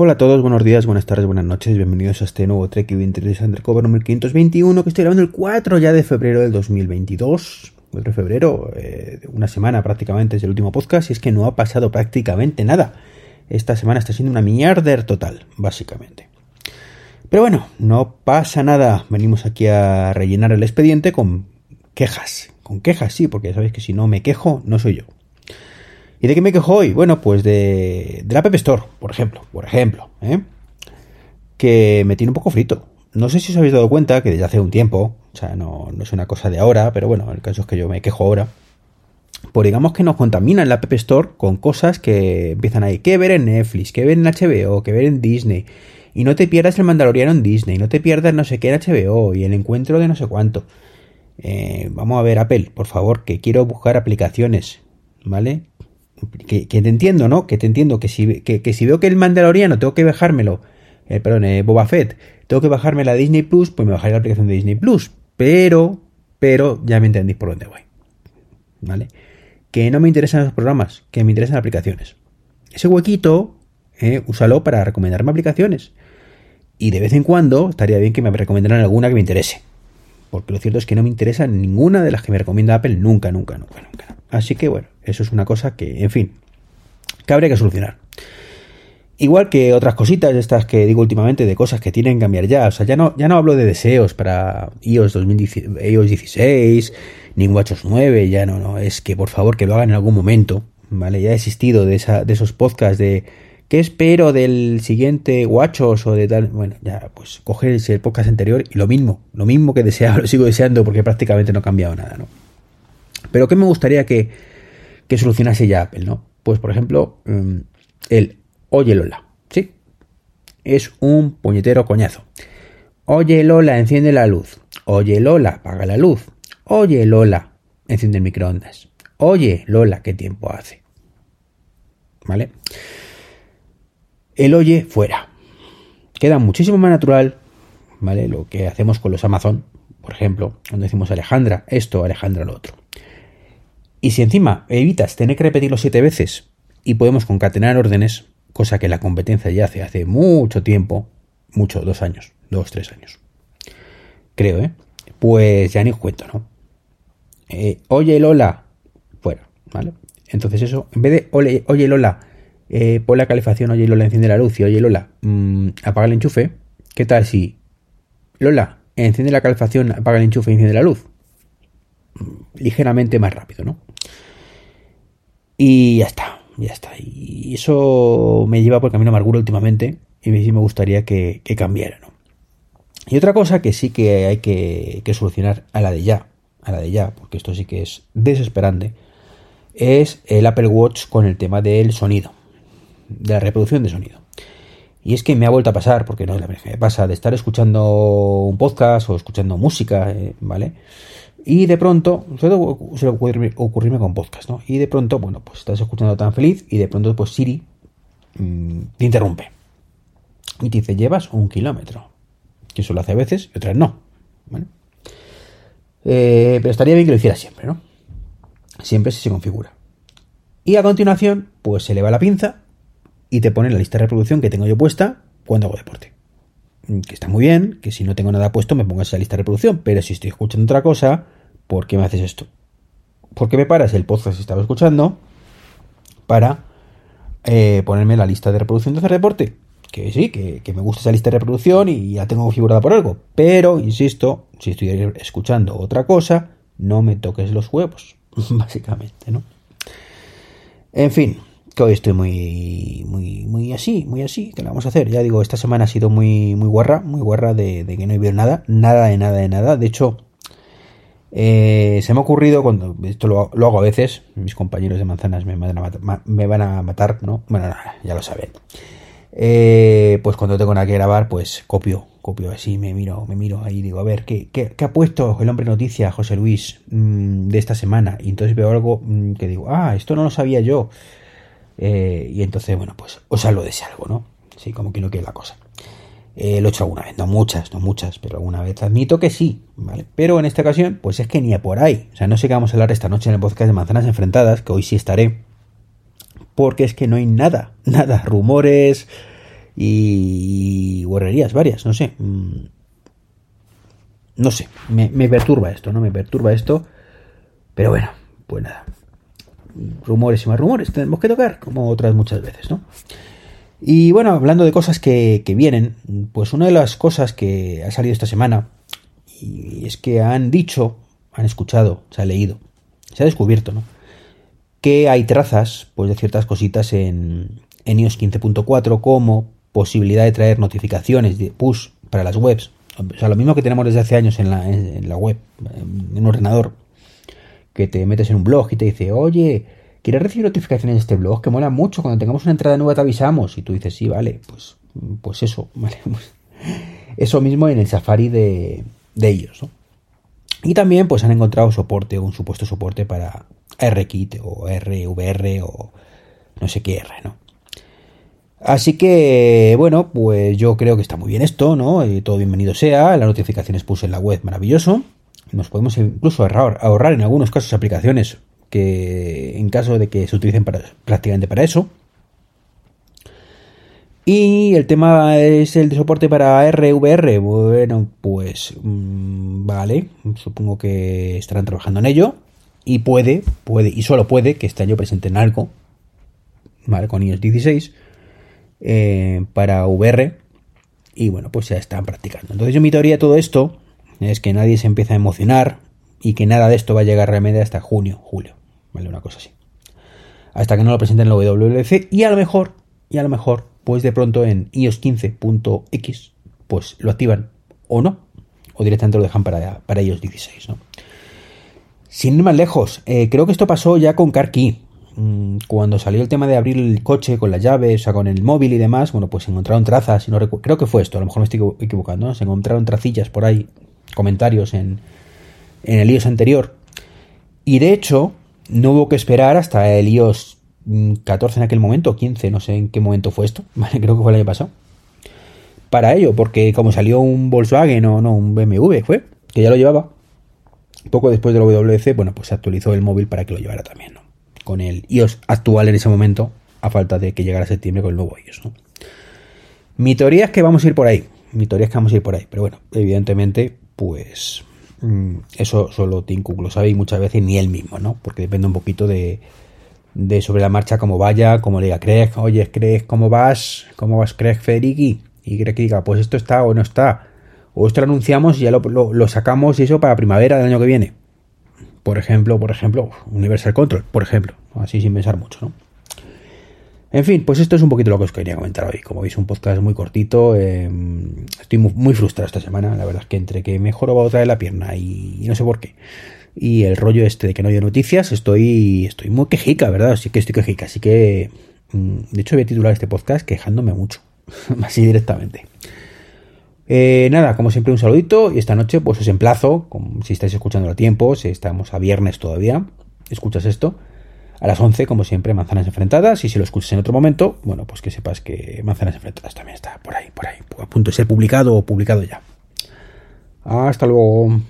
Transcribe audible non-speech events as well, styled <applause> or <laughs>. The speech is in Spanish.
Hola a todos, buenos días, buenas tardes, buenas noches, bienvenidos a este nuevo Trek Interesante Undercover número 521 que estoy grabando el 4 ya de febrero del 2022. 4 de febrero, eh, una semana prácticamente desde el último podcast y es que no ha pasado prácticamente nada. Esta semana está siendo una mierda total, básicamente. Pero bueno, no pasa nada. Venimos aquí a rellenar el expediente con quejas. Con quejas, sí, porque ya sabéis que si no me quejo, no soy yo. ¿Y de qué me quejo hoy? Bueno, pues de, de la App Store, por ejemplo. Por ejemplo, ¿eh? Que me tiene un poco frito. No sé si os habéis dado cuenta que desde hace un tiempo, o sea, no, no es una cosa de ahora, pero bueno, el caso es que yo me quejo ahora. Pues digamos que nos contaminan la App Store con cosas que empiezan ahí. Que ver en Netflix, que ver en HBO, que ver en Disney. Y no te pierdas el Mandaloriano en Disney, no te pierdas no sé qué en HBO y el encuentro de no sé cuánto. Eh, vamos a ver, Apple, por favor, que quiero buscar aplicaciones, ¿vale? Que, te entiendo, ¿no? Que te entiendo que si, que, si veo que el Mandaloriano tengo que bajármelo, eh, perdón, eh, Boba Fett, tengo que bajarme la Disney Plus, pues me bajaré la aplicación de Disney Plus. Pero, pero ya me entendís por dónde voy. ¿Vale? Que no me interesan los programas, que me interesan aplicaciones. Ese huequito, eh, úsalo para recomendarme aplicaciones. Y de vez en cuando estaría bien que me recomendaran alguna que me interese. Porque lo cierto es que no me interesa ninguna de las que me recomienda Apple nunca, nunca, nunca, nunca. Así que bueno, eso es una cosa que, en fin, que habría que solucionar. Igual que otras cositas, estas que digo últimamente, de cosas que tienen que cambiar ya. O sea, ya no, ya no hablo de deseos para iOS, 16, ni WatchOS 9, ya no, no. Es que por favor que lo hagan en algún momento. ¿Vale? Ya he existido de, esa, de esos podcasts de ¿qué espero del siguiente WatchOS o de tal? Bueno, ya, pues coger el podcast anterior y lo mismo, lo mismo que deseaba, <laughs> lo sigo deseando porque prácticamente no ha cambiado nada, ¿no? Pero ¿qué me gustaría que, que solucionase ya Apple, ¿no? Pues, por ejemplo, mm, el Oye Lola, ¿sí? Es un puñetero coñazo. Oye Lola, enciende la luz. Oye Lola, apaga la luz. Oye Lola, enciende el microondas. Oye Lola, ¿qué tiempo hace? ¿Vale? El oye fuera. Queda muchísimo más natural, ¿vale? Lo que hacemos con los Amazon, por ejemplo, cuando decimos Alejandra esto, Alejandra lo otro. Y si encima evitas tener que repetirlo siete veces y podemos concatenar órdenes, cosa que la competencia ya hace hace mucho tiempo, mucho, dos años, dos, tres años. Creo, ¿eh? Pues ya ni os cuento, ¿no? Eh, oye Lola, fuera, ¿vale? Entonces eso, en vez de oye, Lola, eh, pon la calefacción, oye Lola, enciende la luz y oye Lola, mm, apaga el enchufe, ¿qué tal si Lola, enciende la calefacción, apaga el enchufe y enciende la luz? ligeramente más rápido, ¿no? Y ya está, ya está. Y eso me lleva por el camino amargura últimamente y sí me gustaría que, cambiara, ¿no? Y otra cosa que sí que hay que, solucionar a la de ya, a la de ya, porque esto sí que es desesperante, es el Apple Watch con el tema del sonido, de la reproducción de sonido. Y es que me ha vuelto a pasar, porque no es la primera vez me pasa, de estar escuchando un podcast o escuchando música, eh, ¿vale? Y de pronto, suele ocurrirme, ocurrirme con podcast, ¿no? Y de pronto, bueno, pues estás escuchando tan feliz y de pronto, pues Siri mm, te interrumpe. Y te dice, llevas un kilómetro. Que eso lo hace a veces y otras no. ¿vale? Eh, pero estaría bien que lo hiciera siempre, ¿no? Siempre si se configura. Y a continuación, pues se eleva la pinza y te pone la lista de reproducción que tengo yo puesta cuando hago deporte. Mm, que está muy bien, que si no tengo nada puesto me pongas esa lista de reproducción, pero si estoy escuchando otra cosa, ¿por qué me haces esto? ¿Por qué me paras el podcast que estaba escuchando para eh, ponerme la lista de reproducción de hacer deporte? Que sí, que, me gusta esa lista de reproducción y ya tengo configurada por algo, pero insisto, si estoy escuchando otra cosa, no me toques los huevos, <laughs> básicamente, ¿no? En fin, hoy estoy muy, muy, muy así, muy así, ¿qué le vamos a hacer? Ya digo, esta semana ha sido muy, muy guarra, muy guarra de, que no he visto nada, nada de nada de nada. De hecho, eh, se me ha ocurrido, cuando esto lo, hago a veces, mis compañeros de manzanas me van a matar, ¿no? Bueno, ya lo saben. Eh, pues cuando tengo nada que grabar, pues copio, copio así, me miro, me miro ahí, digo, a ver, ¿qué, qué, ha puesto el hombre noticia, José Luis, mm, de esta semana? Y entonces veo algo mm, que digo, ah, esto no lo sabía yo. Eh, y entonces, bueno, pues os hablo de ese algo, ¿no? Sí, como que no quiere la cosa. Eh, lo he hecho alguna vez, no muchas, no muchas, pero alguna vez admito que sí, ¿vale? Pero en esta ocasión, pues es que ni a por ahí. O sea, no sé qué vamos a hablar esta noche en el podcast de Manzanas Enfrentadas, que hoy sí estaré, porque es que no hay nada, <laughs> nada, rumores y, guerrerías varias, no sé. Mm, no sé, me, me perturba esto, ¿no? Me perturba esto. Pero bueno, pues nada. Rumores y más rumores tenemos que tocar, como otras muchas veces, ¿no? Y bueno, hablando de cosas que, que vienen, pues una de las cosas que ha salido esta semana, y es que han dicho, han escuchado, se ha leído, se ha descubierto, ¿no? Que hay trazas, pues, de ciertas cositas en, en iOS 15.4 como posibilidad de traer notificaciones de push para las webs. O sea, lo mismo que tenemos desde hace años en la, en la web, en un ordenador, que te metes en un blog y te dice, oye, ¿quieres recibir notificaciones de este blog? Que mola mucho, cuando tengamos una entrada nueva te avisamos. Y tú dices, sí, vale, pues, pues eso, <laughs> vale. Pues eso mismo en el Safari de, de ellos. Y también pues han encontrado soporte un supuesto soporte para RKit o RVR o no sé qué R, ¿no? Así que, bueno, pues yo creo que está muy bien esto, ¿no? Y todo bienvenido sea. Las notificaciones puse en la web, maravilloso. Nos podemos incluso ahorrar, en algunos casos aplicaciones que, en caso de que se utilicen prácticamente para eso. Y el tema es el de soporte para RVR. Bueno, pues mm, vale, supongo que estarán trabajando en ello. Y puede, puede, y solo puede que este año presenten algo, ¿vale? Con iOS 16 eh, para VR y bueno, pues ya están practicando. Entonces yo mi teoría todo esto es que nadie se empieza a emocionar y que nada de esto va a llegar realmente hasta junio, julio, ¿vale? Una cosa así. Hasta que no lo presenten en la WWDC y a lo mejor, y a lo mejor, pues de pronto en iOS 15.x, pues lo activan o no, o directamente lo dejan para, para iOS 16, ¿no? Sin ir más lejos, eh, creo que esto pasó ya con CarKey. Mm, cuando salió el tema de abrir el coche con las llaves, o sea, con el móvil y demás, bueno, pues se encontraron trazas, no creo que fue esto, a lo mejor me estoy equivocando, se encontraron tracillas por ahí, comentarios en, en el iOS anterior. Y de hecho, no hubo que esperar hasta el iOS 14 en aquel momento, 15, no sé en qué momento fue esto, <laughs> creo que fue el año pasado. Para ello, porque como salió un Volkswagen o no, un BMW, fue, que ya lo llevaba, poco después del WC, bueno, pues se actualizó el móvil para que lo llevara también, ¿no? con el iOS actual en ese momento, a falta de que llegara septiembre con el nuevo iOS. Mi teoría es que vamos a ir por ahí. Mi teoría es que vamos a ir por ahí. Pero bueno, evidentemente, pues mm, eso solo Tim Cook lo sabe y muchas veces ni él mismo, ¿no? Porque depende un poquito de, de sobre la marcha cómo vaya, como le diga Craig, oye Craig, ¿cómo vas? ¿Cómo vas Craig Federighi? Y Craig diga, pues esto está o no está. O esto lo anunciamos y ya lo, lo sacamos y eso para primavera del año que viene. Por ejemplo, por ejemplo, Universal Control, por ejemplo, así sin pensar mucho, ¿no? En fin, pues esto es un poquito lo que os quería comentar hoy. Como veis, un podcast muy cortito. Em, estoy muy, frustrado esta semana. La verdad es que entre que me va otra de la pierna y, no sé por qué. Y el rollo este de que no hay noticias, estoy, estoy muy quejica, ¿verdad? Así que estoy quejica. Así que, mm, de hecho, voy a titular este podcast quejándome mucho. <laughs> Así directamente. Eh, nada, como siempre un saludito y esta noche pues os emplazo, si estáis escuchando a tiempo, si estamos a viernes todavía, escuchas esto, a las 11 como siempre Manzanas Enfrentadas y si lo escuchas en otro momento, bueno pues que sepas que Manzanas Enfrentadas también está por ahí, por ahí, a punto de ser publicado o publicado ya. Hasta luego.